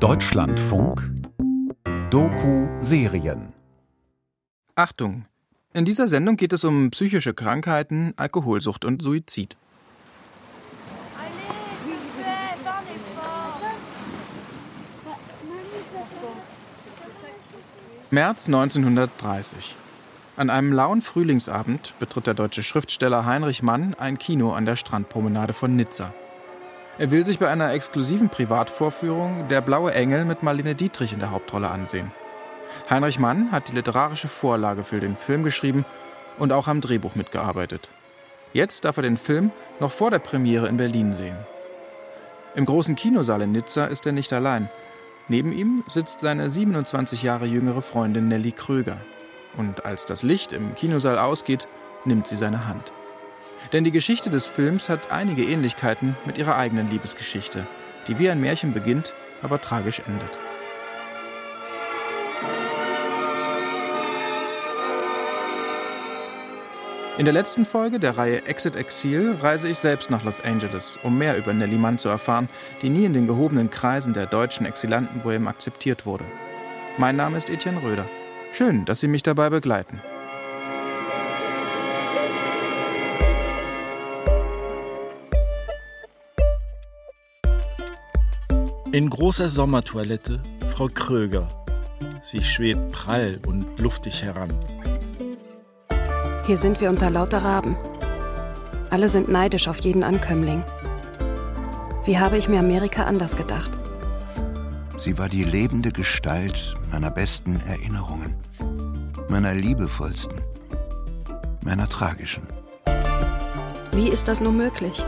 Deutschlandfunk Doku-Serien Achtung! In dieser Sendung geht es um psychische Krankheiten, Alkoholsucht und Suizid. März 1930. An einem lauen Frühlingsabend betritt der deutsche Schriftsteller Heinrich Mann ein Kino an der Strandpromenade von Nizza. Er will sich bei einer exklusiven Privatvorführung Der blaue Engel mit Marlene Dietrich in der Hauptrolle ansehen. Heinrich Mann hat die literarische Vorlage für den Film geschrieben und auch am Drehbuch mitgearbeitet. Jetzt darf er den Film noch vor der Premiere in Berlin sehen. Im großen Kinosaal in Nizza ist er nicht allein. Neben ihm sitzt seine 27 Jahre jüngere Freundin Nelly Kröger. Und als das Licht im Kinosaal ausgeht, nimmt sie seine Hand. Denn die Geschichte des Films hat einige Ähnlichkeiten mit ihrer eigenen Liebesgeschichte, die wie ein Märchen beginnt, aber tragisch endet. In der letzten Folge der Reihe Exit Exil reise ich selbst nach Los Angeles, um mehr über Nelly Mann zu erfahren, die nie in den gehobenen Kreisen der deutschen Exilantenbohem akzeptiert wurde. Mein Name ist Etienne Röder. Schön, dass Sie mich dabei begleiten. In großer Sommertoilette Frau Kröger. Sie schwebt prall und luftig heran. Hier sind wir unter lauter Raben. Alle sind neidisch auf jeden Ankömmling. Wie habe ich mir Amerika anders gedacht? Sie war die lebende Gestalt meiner besten Erinnerungen, meiner liebevollsten, meiner tragischen. Wie ist das nun möglich?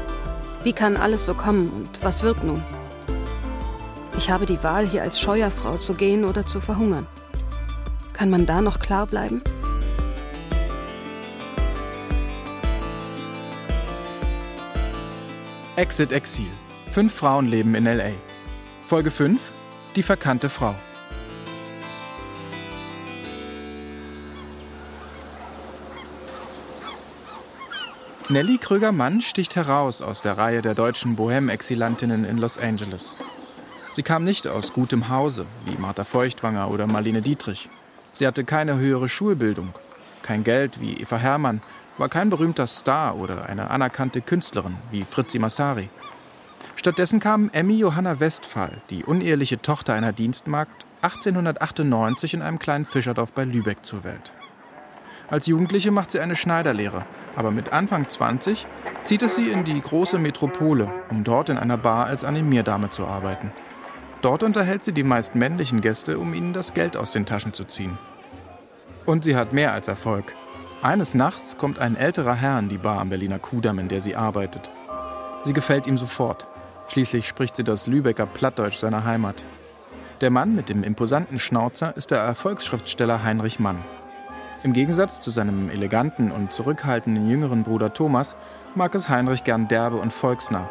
Wie kann alles so kommen und was wird nun? Ich habe die Wahl, hier als Scheuerfrau zu gehen oder zu verhungern. Kann man da noch klar bleiben? Exit Exil. Fünf Frauen leben in LA. Folge 5. Die verkannte Frau. Nelly Kröger-Mann sticht heraus aus der Reihe der deutschen Bohem-Exilantinnen in Los Angeles. Sie kam nicht aus gutem Hause, wie Martha Feuchtwanger oder Marlene Dietrich. Sie hatte keine höhere Schulbildung, kein Geld wie Eva Herrmann war kein berühmter Star oder eine anerkannte Künstlerin wie Fritzi Massari. Stattdessen kam Emmy Johanna Westphal, die uneheliche Tochter einer Dienstmagd, 1898 in einem kleinen Fischerdorf bei Lübeck zur Welt. Als Jugendliche macht sie eine Schneiderlehre, aber mit Anfang 20 zieht es sie in die große Metropole, um dort in einer Bar als Animierdame zu arbeiten. Dort unterhält sie die meist männlichen Gäste, um ihnen das Geld aus den Taschen zu ziehen. Und sie hat mehr als Erfolg. Eines Nachts kommt ein älterer Herr in die Bar am Berliner Kudamm, in der sie arbeitet. Sie gefällt ihm sofort. Schließlich spricht sie das Lübecker Plattdeutsch seiner Heimat. Der Mann mit dem imposanten Schnauzer ist der Erfolgsschriftsteller Heinrich Mann. Im Gegensatz zu seinem eleganten und zurückhaltenden jüngeren Bruder Thomas mag es Heinrich gern derbe und volksnah.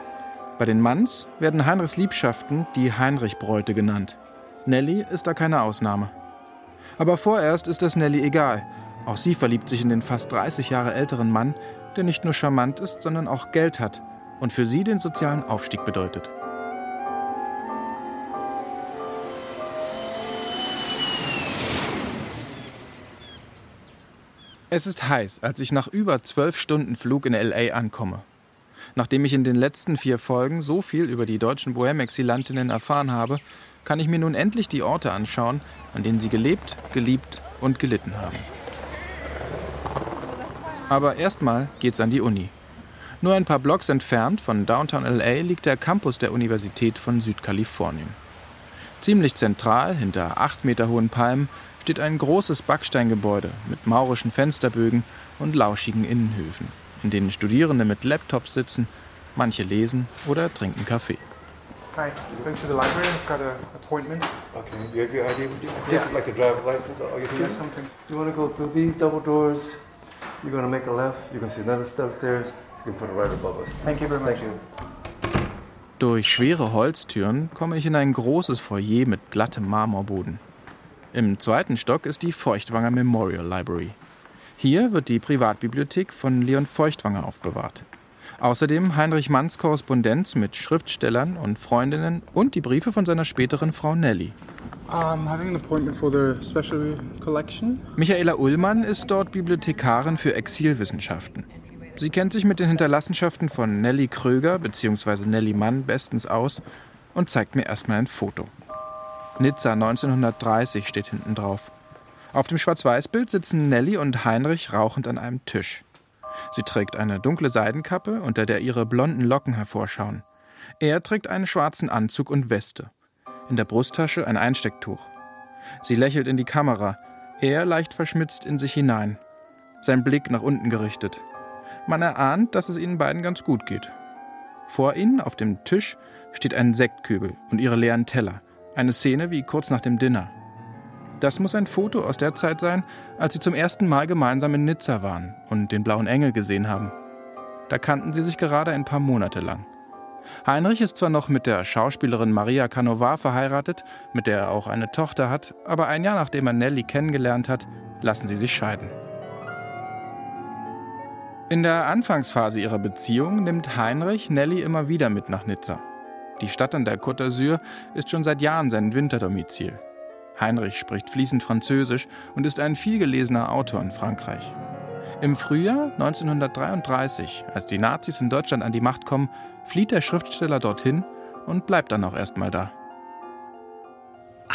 Bei den Manns werden Heinrichs Liebschaften die Heinrich-Bräute genannt. Nelly ist da keine Ausnahme. Aber vorerst ist es Nelly egal, auch sie verliebt sich in den fast 30 Jahre älteren Mann, der nicht nur charmant ist, sondern auch Geld hat und für sie den sozialen Aufstieg bedeutet. Es ist heiß, als ich nach über zwölf Stunden Flug in LA ankomme. Nachdem ich in den letzten vier Folgen so viel über die deutschen Bohem-Exilantinnen erfahren habe, kann ich mir nun endlich die Orte anschauen, an denen sie gelebt, geliebt und gelitten haben. Aber erstmal geht's an die Uni. Nur ein paar Blocks entfernt von Downtown LA liegt der Campus der Universität von Südkalifornien. Ziemlich zentral, hinter acht Meter hohen Palmen, steht ein großes Backsteingebäude mit maurischen Fensterbögen und lauschigen Innenhöfen, in denen Studierende mit Laptops sitzen, manche lesen oder trinken Kaffee. Hi, going to the library. I've got an appointment. Okay, you have your ID with you? Yeah. Just like a driver's license or your Do student? something. You want to go through these double doors. You're going to make a left. You're going to see another step stairs. It's going to put it right above us. Thank you very much. Thank you. Durch schwere Holztüren komme ich in ein großes Foyer mit glattem Marmorboden. Im zweiten Stock ist die Feuchtwanger Memorial Library. Hier wird die Privatbibliothek von Leon Feuchtwanger aufbewahrt. Außerdem Heinrich Manns Korrespondenz mit Schriftstellern und Freundinnen und die Briefe von seiner späteren Frau Nelly. Michaela Ullmann ist dort Bibliothekarin für Exilwissenschaften. Sie kennt sich mit den Hinterlassenschaften von Nelly Kröger bzw. Nelly Mann bestens aus und zeigt mir erstmal ein Foto. Nizza 1930 steht hinten drauf. Auf dem Schwarz-Weiß-Bild sitzen Nelly und Heinrich rauchend an einem Tisch. Sie trägt eine dunkle Seidenkappe, unter der ihre blonden Locken hervorschauen. Er trägt einen schwarzen Anzug und Weste in der Brusttasche ein Einstecktuch. Sie lächelt in die Kamera, er leicht verschmitzt in sich hinein, sein Blick nach unten gerichtet. Man erahnt, dass es ihnen beiden ganz gut geht. Vor ihnen auf dem Tisch steht ein Sektkübel und ihre leeren Teller. Eine Szene wie kurz nach dem Dinner. Das muss ein Foto aus der Zeit sein, als sie zum ersten Mal gemeinsam in Nizza waren und den blauen Engel gesehen haben. Da kannten sie sich gerade ein paar Monate lang. Heinrich ist zwar noch mit der Schauspielerin Maria Canovar verheiratet, mit der er auch eine Tochter hat, aber ein Jahr nachdem er Nelly kennengelernt hat, lassen sie sich scheiden. In der Anfangsphase ihrer Beziehung nimmt Heinrich Nelly immer wieder mit nach Nizza. Die Stadt an der Côte d'Azur ist schon seit Jahren sein Winterdomizil. Heinrich spricht fließend Französisch und ist ein vielgelesener Autor in Frankreich. Im Frühjahr 1933, als die Nazis in Deutschland an die Macht kommen, flieht der Schriftsteller dorthin und bleibt dann auch erstmal da.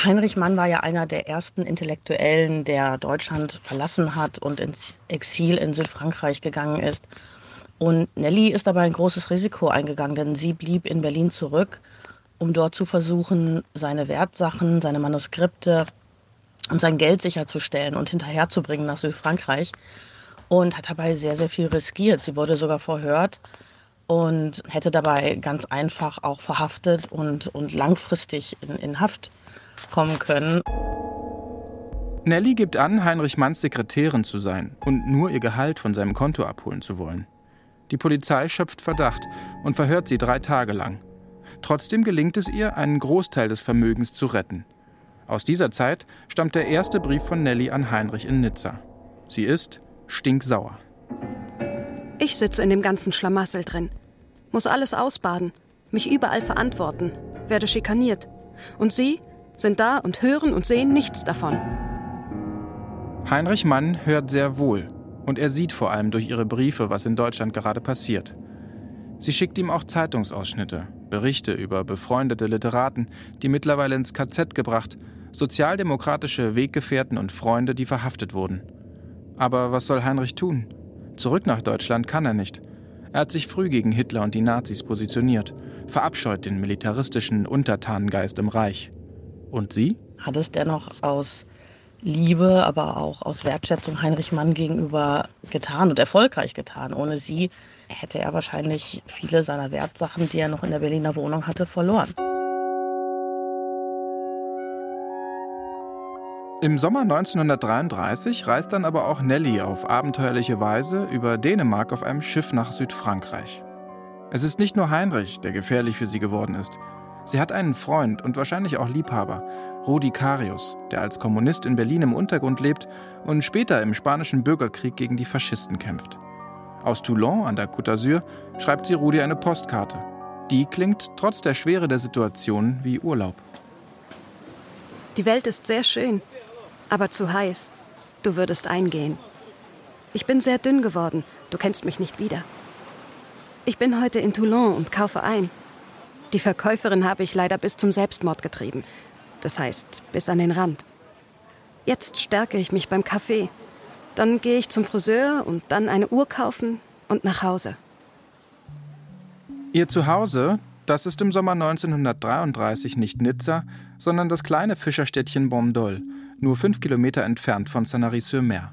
Heinrich Mann war ja einer der ersten Intellektuellen, der Deutschland verlassen hat und ins Exil in Südfrankreich gegangen ist. Und Nelly ist dabei ein großes Risiko eingegangen, denn sie blieb in Berlin zurück, um dort zu versuchen, seine Wertsachen, seine Manuskripte und sein Geld sicherzustellen und hinterherzubringen nach Südfrankreich. Und hat dabei sehr, sehr viel riskiert. Sie wurde sogar verhört und hätte dabei ganz einfach auch verhaftet und, und langfristig in, in Haft kommen können. Nelly gibt an, Heinrich Manns Sekretärin zu sein und nur ihr Gehalt von seinem Konto abholen zu wollen. Die Polizei schöpft Verdacht und verhört sie drei Tage lang. Trotzdem gelingt es ihr, einen Großteil des Vermögens zu retten. Aus dieser Zeit stammt der erste Brief von Nelly an Heinrich in Nizza. Sie ist stinksauer. Ich sitze in dem ganzen Schlamassel drin. Muss alles ausbaden, mich überall verantworten, werde schikaniert. Und Sie sind da und hören und sehen nichts davon. Heinrich Mann hört sehr wohl und er sieht vor allem durch ihre Briefe, was in Deutschland gerade passiert. Sie schickt ihm auch Zeitungsausschnitte, Berichte über befreundete Literaten, die mittlerweile ins KZ gebracht, sozialdemokratische Weggefährten und Freunde, die verhaftet wurden. Aber was soll Heinrich tun? Zurück nach Deutschland kann er nicht. Er hat sich früh gegen Hitler und die Nazis positioniert, verabscheut den militaristischen Untertanengeist im Reich. Und Sie? Hat es dennoch aus Liebe, aber auch aus Wertschätzung Heinrich Mann gegenüber getan und erfolgreich getan. Ohne sie hätte er wahrscheinlich viele seiner Wertsachen, die er noch in der Berliner Wohnung hatte, verloren. Im Sommer 1933 reist dann aber auch Nelly auf abenteuerliche Weise über Dänemark auf einem Schiff nach Südfrankreich. Es ist nicht nur Heinrich, der gefährlich für sie geworden ist. Sie hat einen Freund und wahrscheinlich auch Liebhaber, Rudi Carius, der als Kommunist in Berlin im Untergrund lebt und später im spanischen Bürgerkrieg gegen die Faschisten kämpft. Aus Toulon an der Côte d'Azur schreibt sie Rudi eine Postkarte. Die klingt trotz der Schwere der Situation wie Urlaub. Die Welt ist sehr schön aber zu heiß. Du würdest eingehen. Ich bin sehr dünn geworden. Du kennst mich nicht wieder. Ich bin heute in Toulon und kaufe ein. Die Verkäuferin habe ich leider bis zum Selbstmord getrieben. Das heißt, bis an den Rand. Jetzt stärke ich mich beim Kaffee. Dann gehe ich zum Friseur und dann eine Uhr kaufen und nach Hause. Ihr Zuhause, das ist im Sommer 1933 nicht Nizza, sondern das kleine Fischerstädtchen Bondol – nur fünf Kilometer entfernt von Sanary-sur-Mer.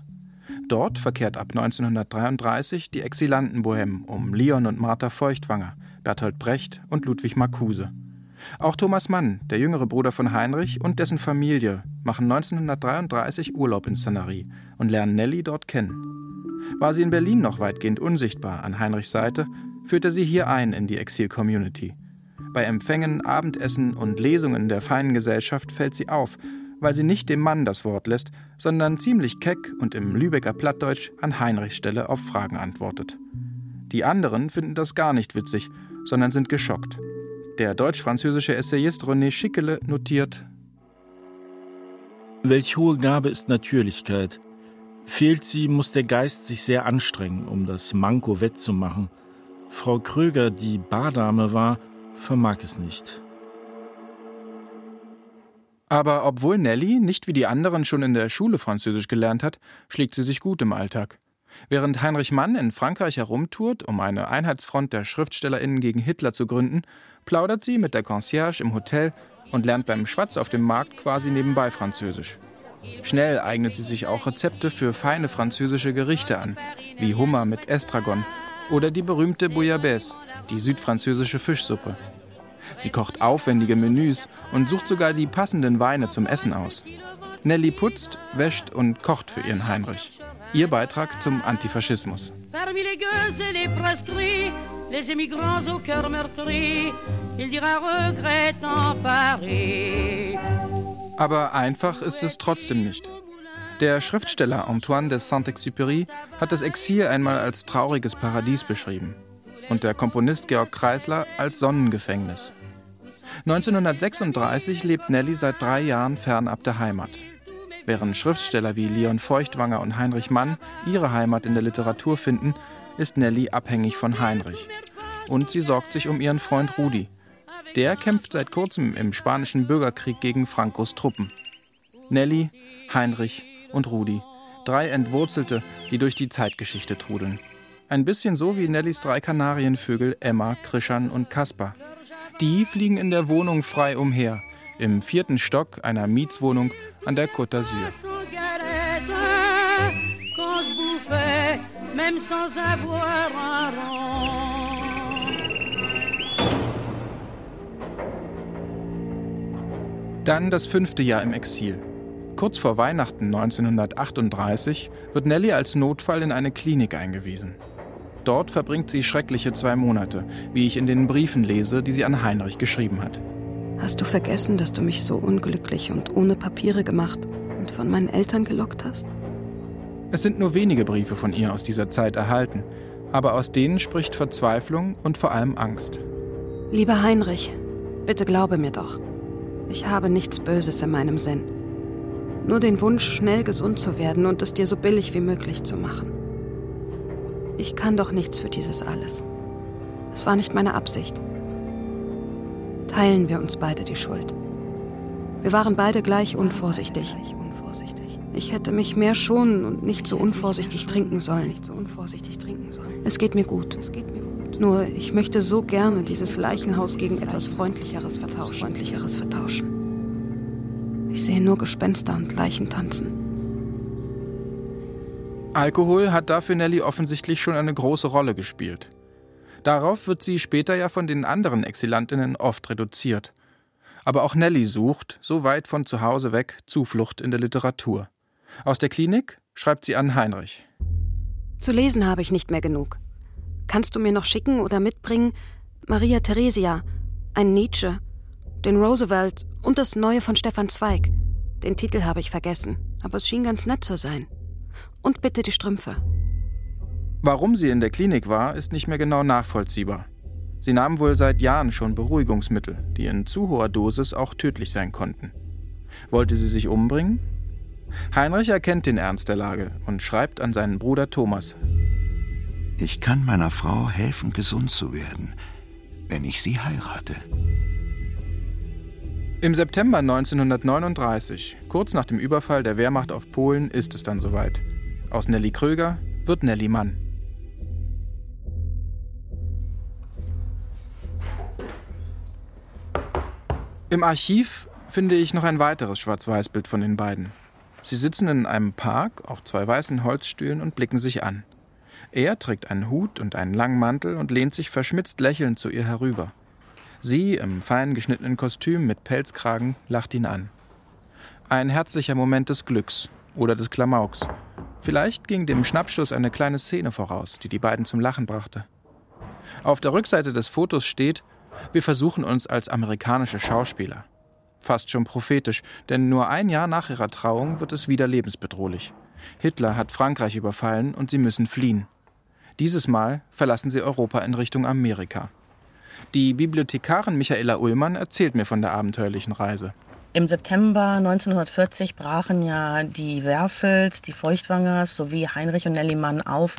Dort verkehrt ab 1933 die Exilanten-Bohème um Leon und Martha Feuchtwanger, Bertolt Brecht und Ludwig Marcuse. Auch Thomas Mann, der jüngere Bruder von Heinrich und dessen Familie, machen 1933 Urlaub in Sanary und lernen Nelly dort kennen. War sie in Berlin noch weitgehend unsichtbar an Heinrichs Seite, führt er sie hier ein in die Exil-Community. Bei Empfängen, Abendessen und Lesungen der feinen Gesellschaft fällt sie auf weil sie nicht dem Mann das Wort lässt, sondern ziemlich keck und im Lübecker Plattdeutsch an Heinrichs Stelle auf Fragen antwortet. Die anderen finden das gar nicht witzig, sondern sind geschockt. Der deutsch-französische Essayist René Schickele notiert: Welch hohe Gabe ist Natürlichkeit. Fehlt sie, muss der Geist sich sehr anstrengen, um das Manko wettzumachen. Frau Kröger, die Bardame war, vermag es nicht. Aber obwohl Nelly nicht wie die anderen schon in der Schule Französisch gelernt hat, schlägt sie sich gut im Alltag. Während Heinrich Mann in Frankreich herumtourt, um eine Einheitsfront der SchriftstellerInnen gegen Hitler zu gründen, plaudert sie mit der Concierge im Hotel und lernt beim Schwatz auf dem Markt quasi nebenbei Französisch. Schnell eignet sie sich auch Rezepte für feine französische Gerichte an, wie Hummer mit Estragon oder die berühmte Bouillabaisse, die südfranzösische Fischsuppe. Sie kocht aufwendige Menüs und sucht sogar die passenden Weine zum Essen aus. Nelly putzt, wäscht und kocht für ihren Heinrich. Ihr Beitrag zum Antifaschismus. Aber einfach ist es trotzdem nicht. Der Schriftsteller Antoine de Saint-Exupéry hat das Exil einmal als trauriges Paradies beschrieben und der Komponist Georg Kreisler als Sonnengefängnis. 1936 lebt Nelly seit drei Jahren fernab der Heimat. Während Schriftsteller wie Leon Feuchtwanger und Heinrich Mann ihre Heimat in der Literatur finden, ist Nelly abhängig von Heinrich. Und sie sorgt sich um ihren Freund Rudi. Der kämpft seit kurzem im spanischen Bürgerkrieg gegen Francos Truppen. Nelly, Heinrich und Rudi. Drei Entwurzelte, die durch die Zeitgeschichte trudeln. Ein bisschen so wie Nellys drei Kanarienvögel Emma, Krischan und Kaspar. Die fliegen in der Wohnung frei umher, im vierten Stock einer Mietswohnung an der Côte d'Azur. Dann das fünfte Jahr im Exil. Kurz vor Weihnachten 1938 wird Nelly als Notfall in eine Klinik eingewiesen. Dort verbringt sie schreckliche zwei Monate, wie ich in den Briefen lese, die sie an Heinrich geschrieben hat. Hast du vergessen, dass du mich so unglücklich und ohne Papiere gemacht und von meinen Eltern gelockt hast? Es sind nur wenige Briefe von ihr aus dieser Zeit erhalten, aber aus denen spricht Verzweiflung und vor allem Angst. Lieber Heinrich, bitte glaube mir doch. Ich habe nichts Böses in meinem Sinn. Nur den Wunsch, schnell gesund zu werden und es dir so billig wie möglich zu machen. Ich kann doch nichts für dieses alles. Es war nicht meine Absicht. Teilen wir uns beide die Schuld. Wir waren beide gleich unvorsichtig. Ich hätte mich mehr schonen und nicht so unvorsichtig trinken sollen. Es geht mir gut. Nur ich möchte so gerne dieses Leichenhaus gegen etwas Freundlicheres vertauschen. Ich sehe nur Gespenster und Leichen tanzen. Alkohol hat dafür Nelly offensichtlich schon eine große Rolle gespielt. Darauf wird sie später ja von den anderen Exilantinnen oft reduziert. Aber auch Nelly sucht, so weit von zu Hause weg, Zuflucht in der Literatur. Aus der Klinik schreibt sie an Heinrich. Zu lesen habe ich nicht mehr genug. Kannst du mir noch schicken oder mitbringen Maria Theresia, ein Nietzsche, den Roosevelt und das Neue von Stefan Zweig. Den Titel habe ich vergessen, aber es schien ganz nett zu sein. Und bitte die Strümpfe. Warum sie in der Klinik war, ist nicht mehr genau nachvollziehbar. Sie nahm wohl seit Jahren schon Beruhigungsmittel, die in zu hoher Dosis auch tödlich sein konnten. Wollte sie sich umbringen? Heinrich erkennt den Ernst der Lage und schreibt an seinen Bruder Thomas. Ich kann meiner Frau helfen, gesund zu werden, wenn ich sie heirate. Im September 1939, kurz nach dem Überfall der Wehrmacht auf Polen, ist es dann soweit. Aus Nelly Kröger wird Nelly Mann. Im Archiv finde ich noch ein weiteres Schwarz-Weiß-Bild von den beiden. Sie sitzen in einem Park auf zwei weißen Holzstühlen und blicken sich an. Er trägt einen Hut und einen langen Mantel und lehnt sich verschmitzt lächelnd zu ihr herüber. Sie, im fein geschnittenen Kostüm mit Pelzkragen, lacht ihn an. Ein herzlicher Moment des Glücks oder des Klamauks. Vielleicht ging dem Schnappschuss eine kleine Szene voraus, die die beiden zum Lachen brachte. Auf der Rückseite des Fotos steht, wir versuchen uns als amerikanische Schauspieler. Fast schon prophetisch, denn nur ein Jahr nach ihrer Trauung wird es wieder lebensbedrohlich. Hitler hat Frankreich überfallen und sie müssen fliehen. Dieses Mal verlassen sie Europa in Richtung Amerika. Die Bibliothekarin Michaela Ullmann erzählt mir von der abenteuerlichen Reise. Im September 1940 brachen ja die Werfels, die Feuchtwangers sowie Heinrich und Nelly Mann auf,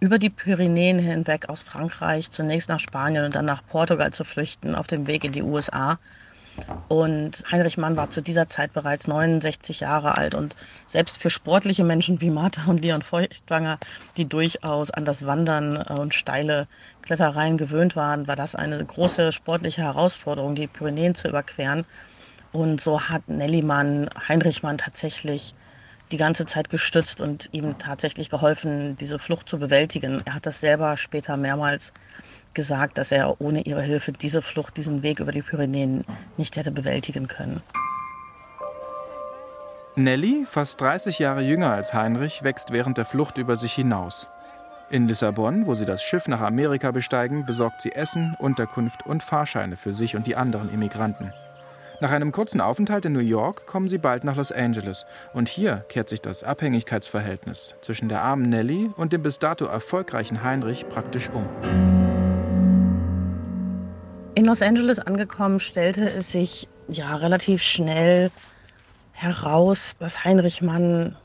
über die Pyrenäen hinweg aus Frankreich zunächst nach Spanien und dann nach Portugal zu flüchten, auf dem Weg in die USA. Und Heinrich Mann war zu dieser Zeit bereits 69 Jahre alt. Und selbst für sportliche Menschen wie Martha und Leon Feuchtwanger, die durchaus an das Wandern äh, und steile Klettereien gewöhnt waren, war das eine große sportliche Herausforderung, die Pyrenäen zu überqueren. Und so hat Nelly Mann Heinrich Mann tatsächlich die ganze Zeit gestützt und ihm tatsächlich geholfen, diese Flucht zu bewältigen. Er hat das selber später mehrmals gesagt, dass er ohne ihre Hilfe diese Flucht, diesen Weg über die Pyrenäen nicht hätte bewältigen können. Nelly, fast 30 Jahre jünger als Heinrich, wächst während der Flucht über sich hinaus. In Lissabon, wo sie das Schiff nach Amerika besteigen, besorgt sie Essen, Unterkunft und Fahrscheine für sich und die anderen Immigranten. Nach einem kurzen Aufenthalt in New York kommen sie bald nach Los Angeles und hier kehrt sich das Abhängigkeitsverhältnis zwischen der armen Nelly und dem bis dato erfolgreichen Heinrich praktisch um. In Los Angeles angekommen, stellte es sich ja relativ schnell heraus, dass Heinrich Mann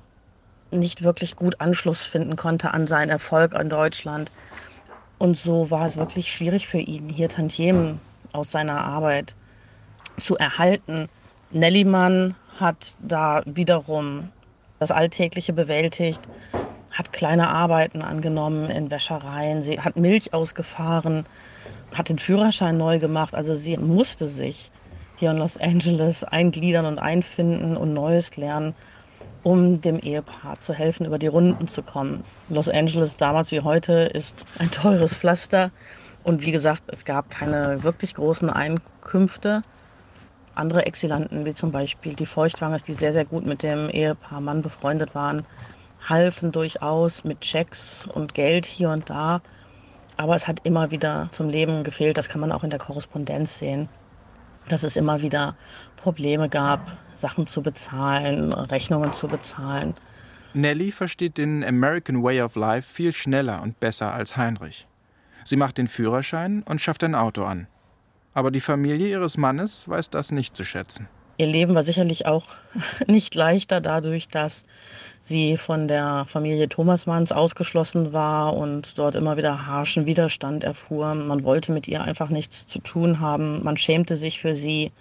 nicht wirklich gut Anschluss finden konnte an seinen Erfolg in Deutschland. Und so war es wirklich schwierig für ihn, hier Tantiemen aus seiner Arbeit zu erhalten. Nellimann hat da wiederum das Alltägliche bewältigt, hat kleine Arbeiten angenommen in Wäschereien, sie hat Milch ausgefahren, hat den Führerschein neu gemacht. Also sie musste sich hier in Los Angeles eingliedern und einfinden und Neues lernen, um dem Ehepaar zu helfen, über die Runden zu kommen. Los Angeles damals wie heute ist ein teures Pflaster. Und wie gesagt, es gab keine wirklich großen Einkünfte. Andere Exilanten, wie zum Beispiel die Feuchtwangers, die sehr, sehr gut mit dem Ehepaar Mann befreundet waren, halfen durchaus mit Checks und Geld hier und da. Aber es hat immer wieder zum Leben gefehlt. Das kann man auch in der Korrespondenz sehen, dass es immer wieder Probleme gab, Sachen zu bezahlen, Rechnungen zu bezahlen. Nelly versteht den American Way of Life viel schneller und besser als Heinrich. Sie macht den Führerschein und schafft ein Auto an. Aber die Familie ihres Mannes weiß das nicht zu schätzen. Ihr Leben war sicherlich auch nicht leichter dadurch, dass sie von der Familie Thomasmanns ausgeschlossen war und dort immer wieder harschen Widerstand erfuhr. Man wollte mit ihr einfach nichts zu tun haben. Man schämte sich für sie.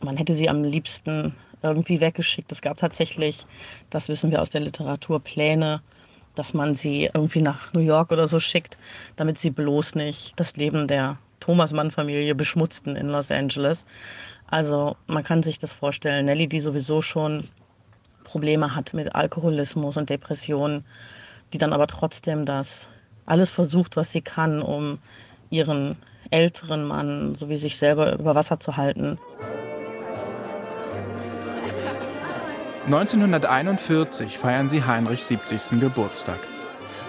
Man hätte sie am liebsten irgendwie weggeschickt. Es gab tatsächlich, das wissen wir aus der Literatur, Pläne, dass man sie irgendwie nach New York oder so schickt, damit sie bloß nicht das Leben der Thomas-Mann-Familie beschmutzten in Los Angeles. Also man kann sich das vorstellen. Nelly, die sowieso schon Probleme hat mit Alkoholismus und Depressionen, die dann aber trotzdem das alles versucht, was sie kann, um ihren älteren Mann sowie sich selber über Wasser zu halten. 1941 feiern sie Heinrichs 70. Geburtstag.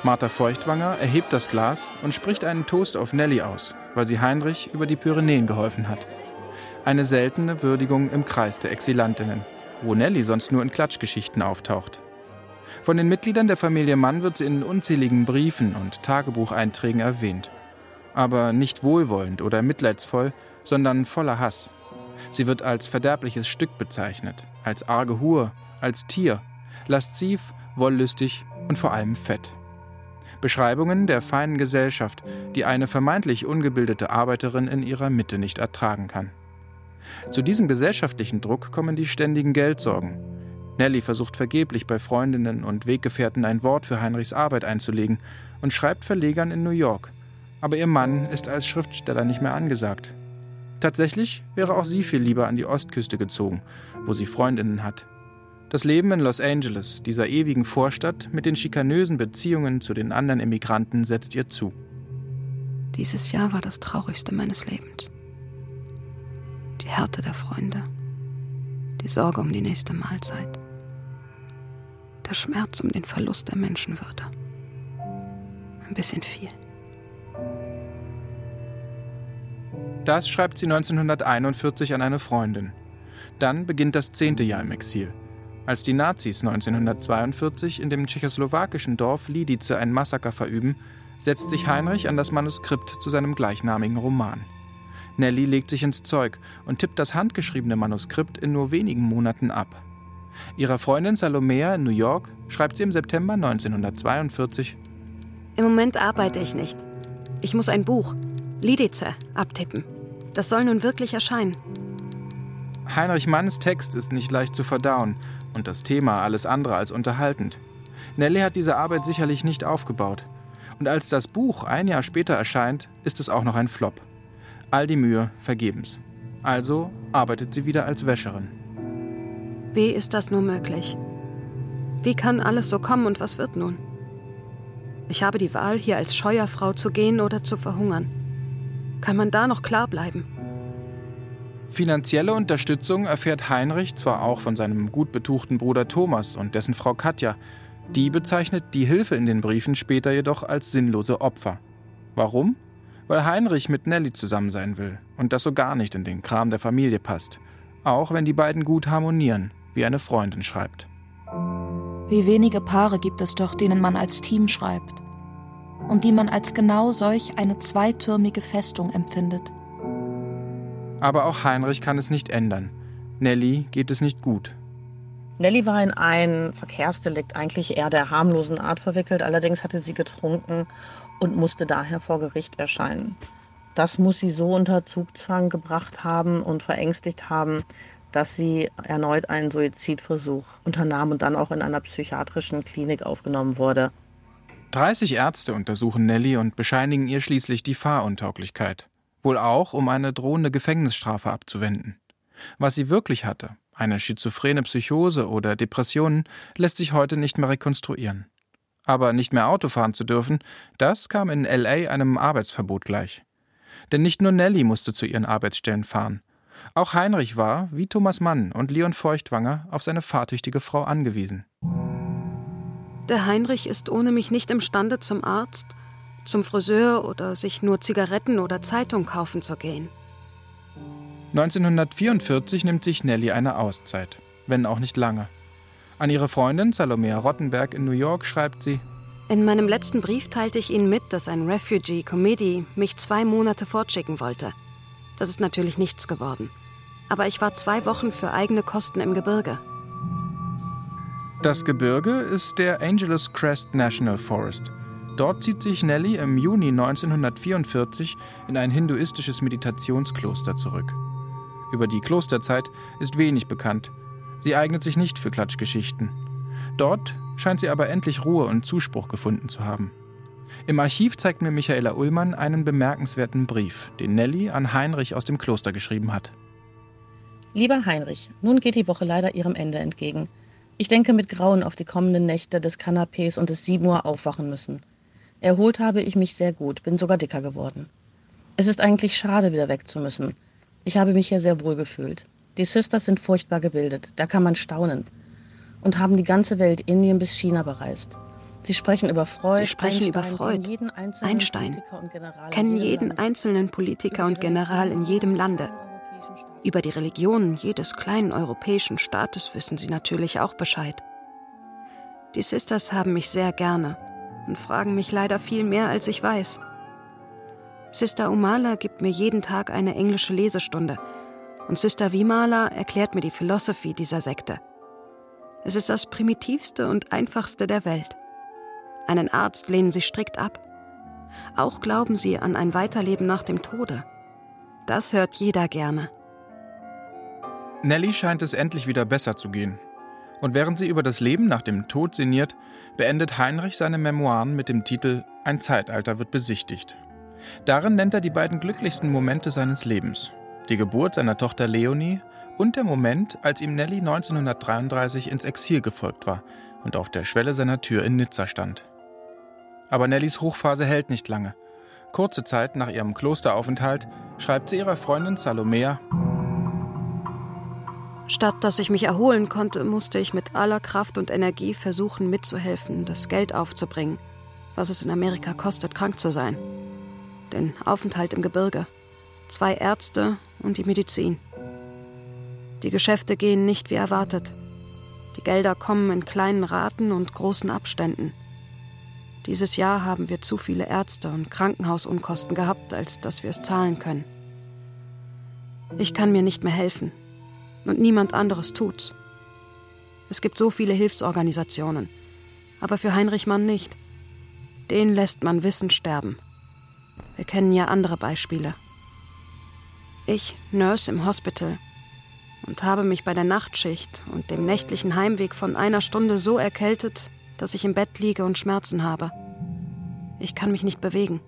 Martha Feuchtwanger erhebt das Glas und spricht einen Toast auf Nelly aus, weil sie Heinrich über die Pyrenäen geholfen hat. Eine seltene Würdigung im Kreis der Exilantinnen wo Nelly sonst nur in Klatschgeschichten auftaucht. Von den Mitgliedern der Familie Mann wird sie in unzähligen Briefen und Tagebucheinträgen erwähnt. Aber nicht wohlwollend oder mitleidsvoll, sondern voller Hass. Sie wird als verderbliches Stück bezeichnet, als arge Hure, als Tier, lasziv, wollüstig und vor allem fett. Beschreibungen der feinen Gesellschaft, die eine vermeintlich ungebildete Arbeiterin in ihrer Mitte nicht ertragen kann. Zu diesem gesellschaftlichen Druck kommen die ständigen Geldsorgen. Nelly versucht vergeblich bei Freundinnen und Weggefährten ein Wort für Heinrichs Arbeit einzulegen und schreibt Verlegern in New York. Aber ihr Mann ist als Schriftsteller nicht mehr angesagt. Tatsächlich wäre auch sie viel lieber an die Ostküste gezogen, wo sie Freundinnen hat. Das Leben in Los Angeles, dieser ewigen Vorstadt mit den schikanösen Beziehungen zu den anderen Emigranten, setzt ihr zu. Dieses Jahr war das traurigste meines Lebens die Härte der Freunde, die Sorge um die nächste Mahlzeit, der Schmerz um den Verlust der Menschenwürde. Ein bisschen viel. Das schreibt sie 1941 an eine Freundin. Dann beginnt das zehnte Jahr im Exil. Als die Nazis 1942 in dem tschechoslowakischen Dorf Lidice ein Massaker verüben, setzt sich Heinrich an das Manuskript zu seinem gleichnamigen Roman. Nelly legt sich ins Zeug und tippt das handgeschriebene Manuskript in nur wenigen Monaten ab. Ihrer Freundin Salomea in New York schreibt sie im September 1942 Im Moment arbeite ich nicht. Ich muss ein Buch, Lidice, abtippen. Das soll nun wirklich erscheinen. Heinrich Manns Text ist nicht leicht zu verdauen und das Thema alles andere als unterhaltend. Nelly hat diese Arbeit sicherlich nicht aufgebaut. Und als das Buch ein Jahr später erscheint, ist es auch noch ein Flop. All die Mühe vergebens. Also arbeitet sie wieder als Wäscherin. Wie ist das nur möglich? Wie kann alles so kommen und was wird nun? Ich habe die Wahl, hier als Scheuerfrau zu gehen oder zu verhungern. Kann man da noch klar bleiben? Finanzielle Unterstützung erfährt Heinrich zwar auch von seinem gut betuchten Bruder Thomas und dessen Frau Katja, die bezeichnet die Hilfe in den Briefen später jedoch als sinnlose Opfer. Warum? Weil Heinrich mit Nelly zusammen sein will und das so gar nicht in den Kram der Familie passt, auch wenn die beiden gut harmonieren, wie eine Freundin schreibt. Wie wenige Paare gibt es doch, denen man als Team schreibt und die man als genau solch eine zweitürmige Festung empfindet. Aber auch Heinrich kann es nicht ändern. Nelly geht es nicht gut. Nelly war in ein Verkehrsdelikt eigentlich eher der harmlosen Art verwickelt, allerdings hatte sie getrunken und musste daher vor Gericht erscheinen. Das muss sie so unter Zugzwang gebracht haben und verängstigt haben, dass sie erneut einen Suizidversuch unternahm und dann auch in einer psychiatrischen Klinik aufgenommen wurde. 30 Ärzte untersuchen Nelly und bescheinigen ihr schließlich die Fahruntauglichkeit. Wohl auch, um eine drohende Gefängnisstrafe abzuwenden. Was sie wirklich hatte, eine schizophrene Psychose oder Depressionen, lässt sich heute nicht mehr rekonstruieren. Aber nicht mehr Auto fahren zu dürfen, das kam in LA einem Arbeitsverbot gleich. Denn nicht nur Nelly musste zu ihren Arbeitsstellen fahren. Auch Heinrich war, wie Thomas Mann und Leon Feuchtwanger, auf seine fahrtüchtige Frau angewiesen. Der Heinrich ist ohne mich nicht imstande, zum Arzt, zum Friseur oder sich nur Zigaretten oder Zeitung kaufen zu gehen. 1944 nimmt sich Nelly eine Auszeit, wenn auch nicht lange. An ihre Freundin Salomea Rottenberg in New York schreibt sie: In meinem letzten Brief teilte ich Ihnen mit, dass ein Refugee Committee mich zwei Monate fortschicken wollte. Das ist natürlich nichts geworden. Aber ich war zwei Wochen für eigene Kosten im Gebirge. Das Gebirge ist der Angeles Crest National Forest. Dort zieht sich Nelly im Juni 1944 in ein hinduistisches Meditationskloster zurück. Über die Klosterzeit ist wenig bekannt. Sie eignet sich nicht für Klatschgeschichten. Dort scheint sie aber endlich Ruhe und Zuspruch gefunden zu haben. Im Archiv zeigt mir Michaela Ullmann einen bemerkenswerten Brief, den Nelly an Heinrich aus dem Kloster geschrieben hat. Lieber Heinrich, nun geht die Woche leider ihrem Ende entgegen. Ich denke mit Grauen auf die kommenden Nächte des Kanapés und des 7 Uhr aufwachen müssen. Erholt habe ich mich sehr gut, bin sogar dicker geworden. Es ist eigentlich schade, wieder weg zu müssen. Ich habe mich hier sehr wohl gefühlt. Die Sisters sind furchtbar gebildet, da kann man staunen. Und haben die ganze Welt Indien bis China bereist. Sie sprechen über Freud, Sie sprechen über Freud, Einstein, kennen jeden einzelnen Politiker und General in jedem Lande. Über die Religionen jedes kleinen europäischen Staates wissen Sie natürlich auch Bescheid. Die Sisters haben mich sehr gerne und fragen mich leider viel mehr, als ich weiß. Sister Umala gibt mir jeden Tag eine englische Lesestunde und Sister Vimala erklärt mir die Philosophie dieser Sekte. Es ist das primitivste und einfachste der Welt. Einen Arzt lehnen sie strikt ab. Auch glauben sie an ein Weiterleben nach dem Tode. Das hört jeder gerne. Nelly scheint es endlich wieder besser zu gehen. Und während sie über das Leben nach dem Tod sinniert, beendet Heinrich seine Memoiren mit dem Titel Ein Zeitalter wird besichtigt. Darin nennt er die beiden glücklichsten Momente seines Lebens. Die Geburt seiner Tochter Leonie und der Moment, als ihm Nelly 1933 ins Exil gefolgt war und auf der Schwelle seiner Tür in Nizza stand. Aber Nellys Hochphase hält nicht lange. Kurze Zeit nach ihrem Klosteraufenthalt schreibt sie ihrer Freundin Salomea Statt dass ich mich erholen konnte, musste ich mit aller Kraft und Energie versuchen, mitzuhelfen, das Geld aufzubringen, was es in Amerika kostet, krank zu sein. Den Aufenthalt im Gebirge, zwei Ärzte und die Medizin. Die Geschäfte gehen nicht wie erwartet. Die Gelder kommen in kleinen Raten und großen Abständen. Dieses Jahr haben wir zu viele Ärzte und Krankenhausunkosten gehabt, als dass wir es zahlen können. Ich kann mir nicht mehr helfen. Und niemand anderes tut's. Es gibt so viele Hilfsorganisationen. Aber für Heinrich Mann nicht. Den lässt man Wissen sterben. Wir kennen ja andere Beispiele. Ich, Nurse im Hospital, und habe mich bei der Nachtschicht und dem nächtlichen Heimweg von einer Stunde so erkältet, dass ich im Bett liege und Schmerzen habe. Ich kann mich nicht bewegen.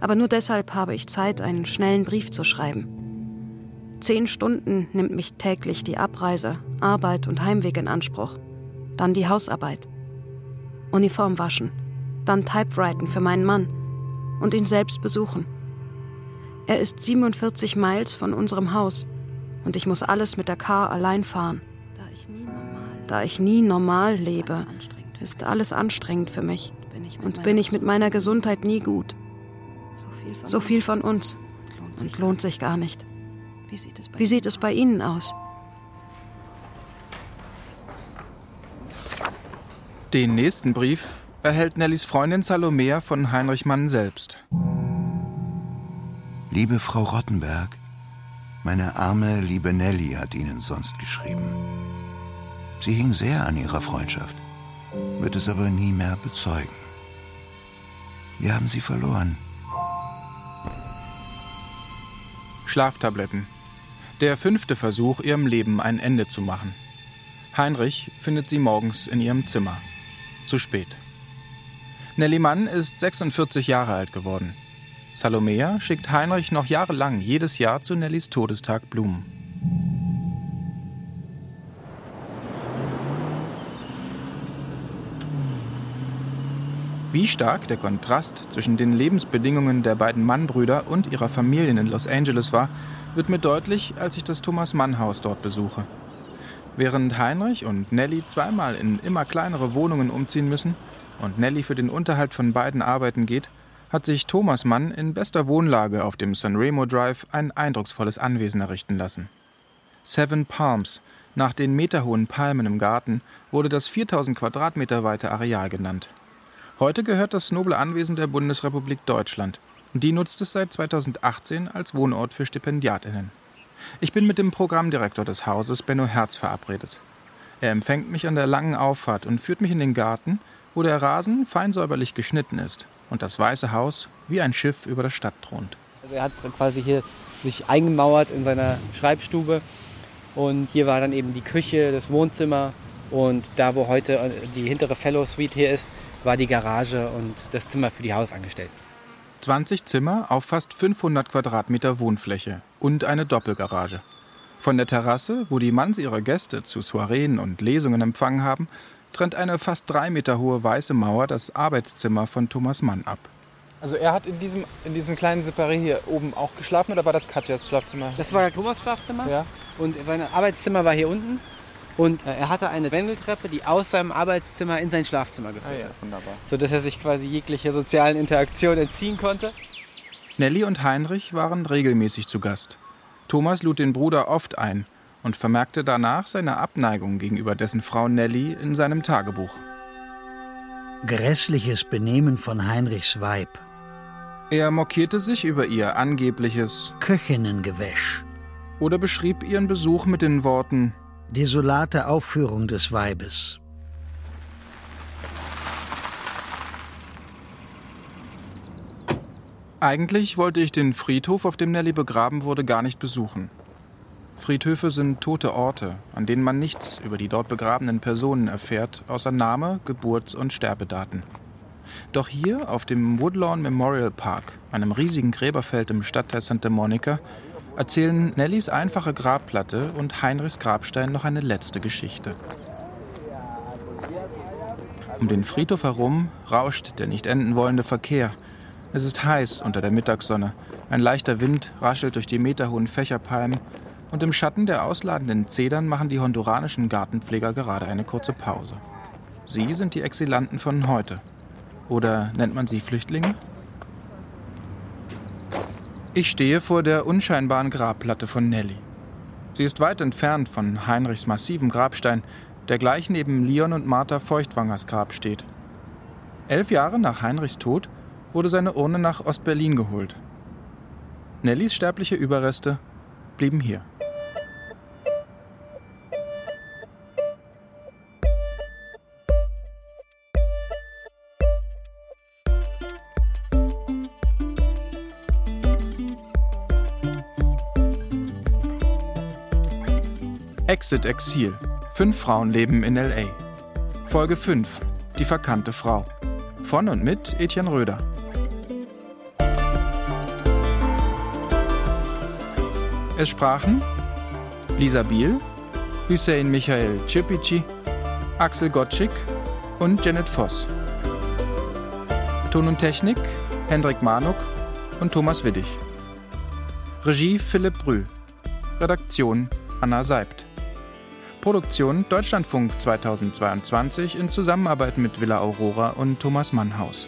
Aber nur deshalb habe ich Zeit, einen schnellen Brief zu schreiben. Zehn Stunden nimmt mich täglich die Abreise, Arbeit und Heimweg in Anspruch. Dann die Hausarbeit. Uniform waschen. Dann Typewriten für meinen Mann. Und ihn selbst besuchen. Er ist 47 Miles von unserem Haus. Und ich muss alles mit der Car allein fahren. Da ich nie normal lebe, ist alles anstrengend für mich. Und bin ich mit meiner Gesundheit nie gut. So viel von uns. Und lohnt sich gar nicht. Wie sieht es bei Ihnen aus? Den nächsten Brief erhält Nellys Freundin Salomea von Heinrich Mann selbst. Liebe Frau Rottenberg, meine arme, liebe Nelly hat Ihnen sonst geschrieben. Sie hing sehr an ihrer Freundschaft, wird es aber nie mehr bezeugen. Wir haben sie verloren. Schlaftabletten. Der fünfte Versuch, ihrem Leben ein Ende zu machen. Heinrich findet sie morgens in ihrem Zimmer. Zu spät. Nelly Mann ist 46 Jahre alt geworden. Salomea schickt Heinrich noch jahrelang jedes Jahr zu Nellys Todestag Blumen. Wie stark der Kontrast zwischen den Lebensbedingungen der beiden Mann-Brüder und ihrer Familien in Los Angeles war, wird mir deutlich, als ich das Thomas-Mann-Haus dort besuche. Während Heinrich und Nelly zweimal in immer kleinere Wohnungen umziehen müssen und Nelly für den Unterhalt von beiden arbeiten geht, hat sich Thomas Mann in bester Wohnlage auf dem San Remo Drive ein eindrucksvolles Anwesen errichten lassen. Seven Palms, nach den meterhohen Palmen im Garten, wurde das 4000 Quadratmeter weite Areal genannt. Heute gehört das noble Anwesen der Bundesrepublik Deutschland. Die nutzt es seit 2018 als Wohnort für Stipendiatinnen. Ich bin mit dem Programmdirektor des Hauses, Benno Herz, verabredet. Er empfängt mich an der langen Auffahrt und führt mich in den Garten, wo der Rasen fein säuberlich geschnitten ist und das Weiße Haus wie ein Schiff über der Stadt thront. Also er hat quasi hier sich eingemauert in seiner Schreibstube und hier war dann eben die Küche, das Wohnzimmer und da, wo heute die hintere Fellow Suite hier ist, war die Garage und das Zimmer für die Hausangestellten. 20 Zimmer auf fast 500 Quadratmeter Wohnfläche und eine Doppelgarage. Von der Terrasse, wo die Manns ihre Gäste zu Soireen und Lesungen empfangen haben, trennt eine fast drei Meter hohe weiße Mauer das Arbeitszimmer von Thomas Mann ab. Also er hat in diesem, in diesem kleinen Separé hier oben auch geschlafen oder war das Katjas Schlafzimmer? Das war Thomas Schlafzimmer. Ja. Und sein Arbeitszimmer war hier unten. Und äh, er hatte eine Wendeltreppe, die aus seinem Arbeitszimmer in sein Schlafzimmer geführt Ah ja, hat. wunderbar. Sodass er sich quasi jeglicher sozialen Interaktion entziehen konnte. Nelly und Heinrich waren regelmäßig zu Gast. Thomas lud den Bruder oft ein und vermerkte danach seine Abneigung gegenüber dessen Frau Nelly in seinem Tagebuch. Grässliches Benehmen von Heinrichs Weib. Er mokierte sich über ihr angebliches Köchinnengewäsch. oder beschrieb ihren Besuch mit den Worten Desolate Aufführung des Weibes. Eigentlich wollte ich den Friedhof, auf dem Nelly begraben wurde, gar nicht besuchen. Friedhöfe sind tote Orte, an denen man nichts über die dort begrabenen Personen erfährt, außer Name, Geburts- und Sterbedaten. Doch hier, auf dem Woodlawn Memorial Park, einem riesigen Gräberfeld im Stadtteil Santa Monica, erzählen Nellys einfache Grabplatte und Heinrichs Grabstein noch eine letzte Geschichte. Um den Friedhof herum rauscht der nicht enden wollende Verkehr. Es ist heiß unter der Mittagssonne. Ein leichter Wind raschelt durch die meterhohen Fächerpalmen und im Schatten der ausladenden Zedern machen die honduranischen Gartenpfleger gerade eine kurze Pause. Sie sind die Exilanten von heute. Oder nennt man sie Flüchtlinge? Ich stehe vor der unscheinbaren Grabplatte von Nelly. Sie ist weit entfernt von Heinrichs massivem Grabstein, der gleich neben Leon und Martha Feuchtwangers Grab steht. Elf Jahre nach Heinrichs Tod wurde seine Urne nach Ostberlin geholt. Nellys sterbliche Überreste blieben hier. Exit Exil. Fünf Frauen leben in LA. Folge 5. Die verkannte Frau. Von und mit Etienne Röder. Es sprachen Lisa Biel, Hussein Michael Cirpici, Axel Gottschick und Janet Voss. Ton und Technik Hendrik Manuk und Thomas Widdig. Regie Philipp Brühl. Redaktion Anna Seibt. Produktion Deutschlandfunk 2022 in Zusammenarbeit mit Villa Aurora und Thomas Mannhaus.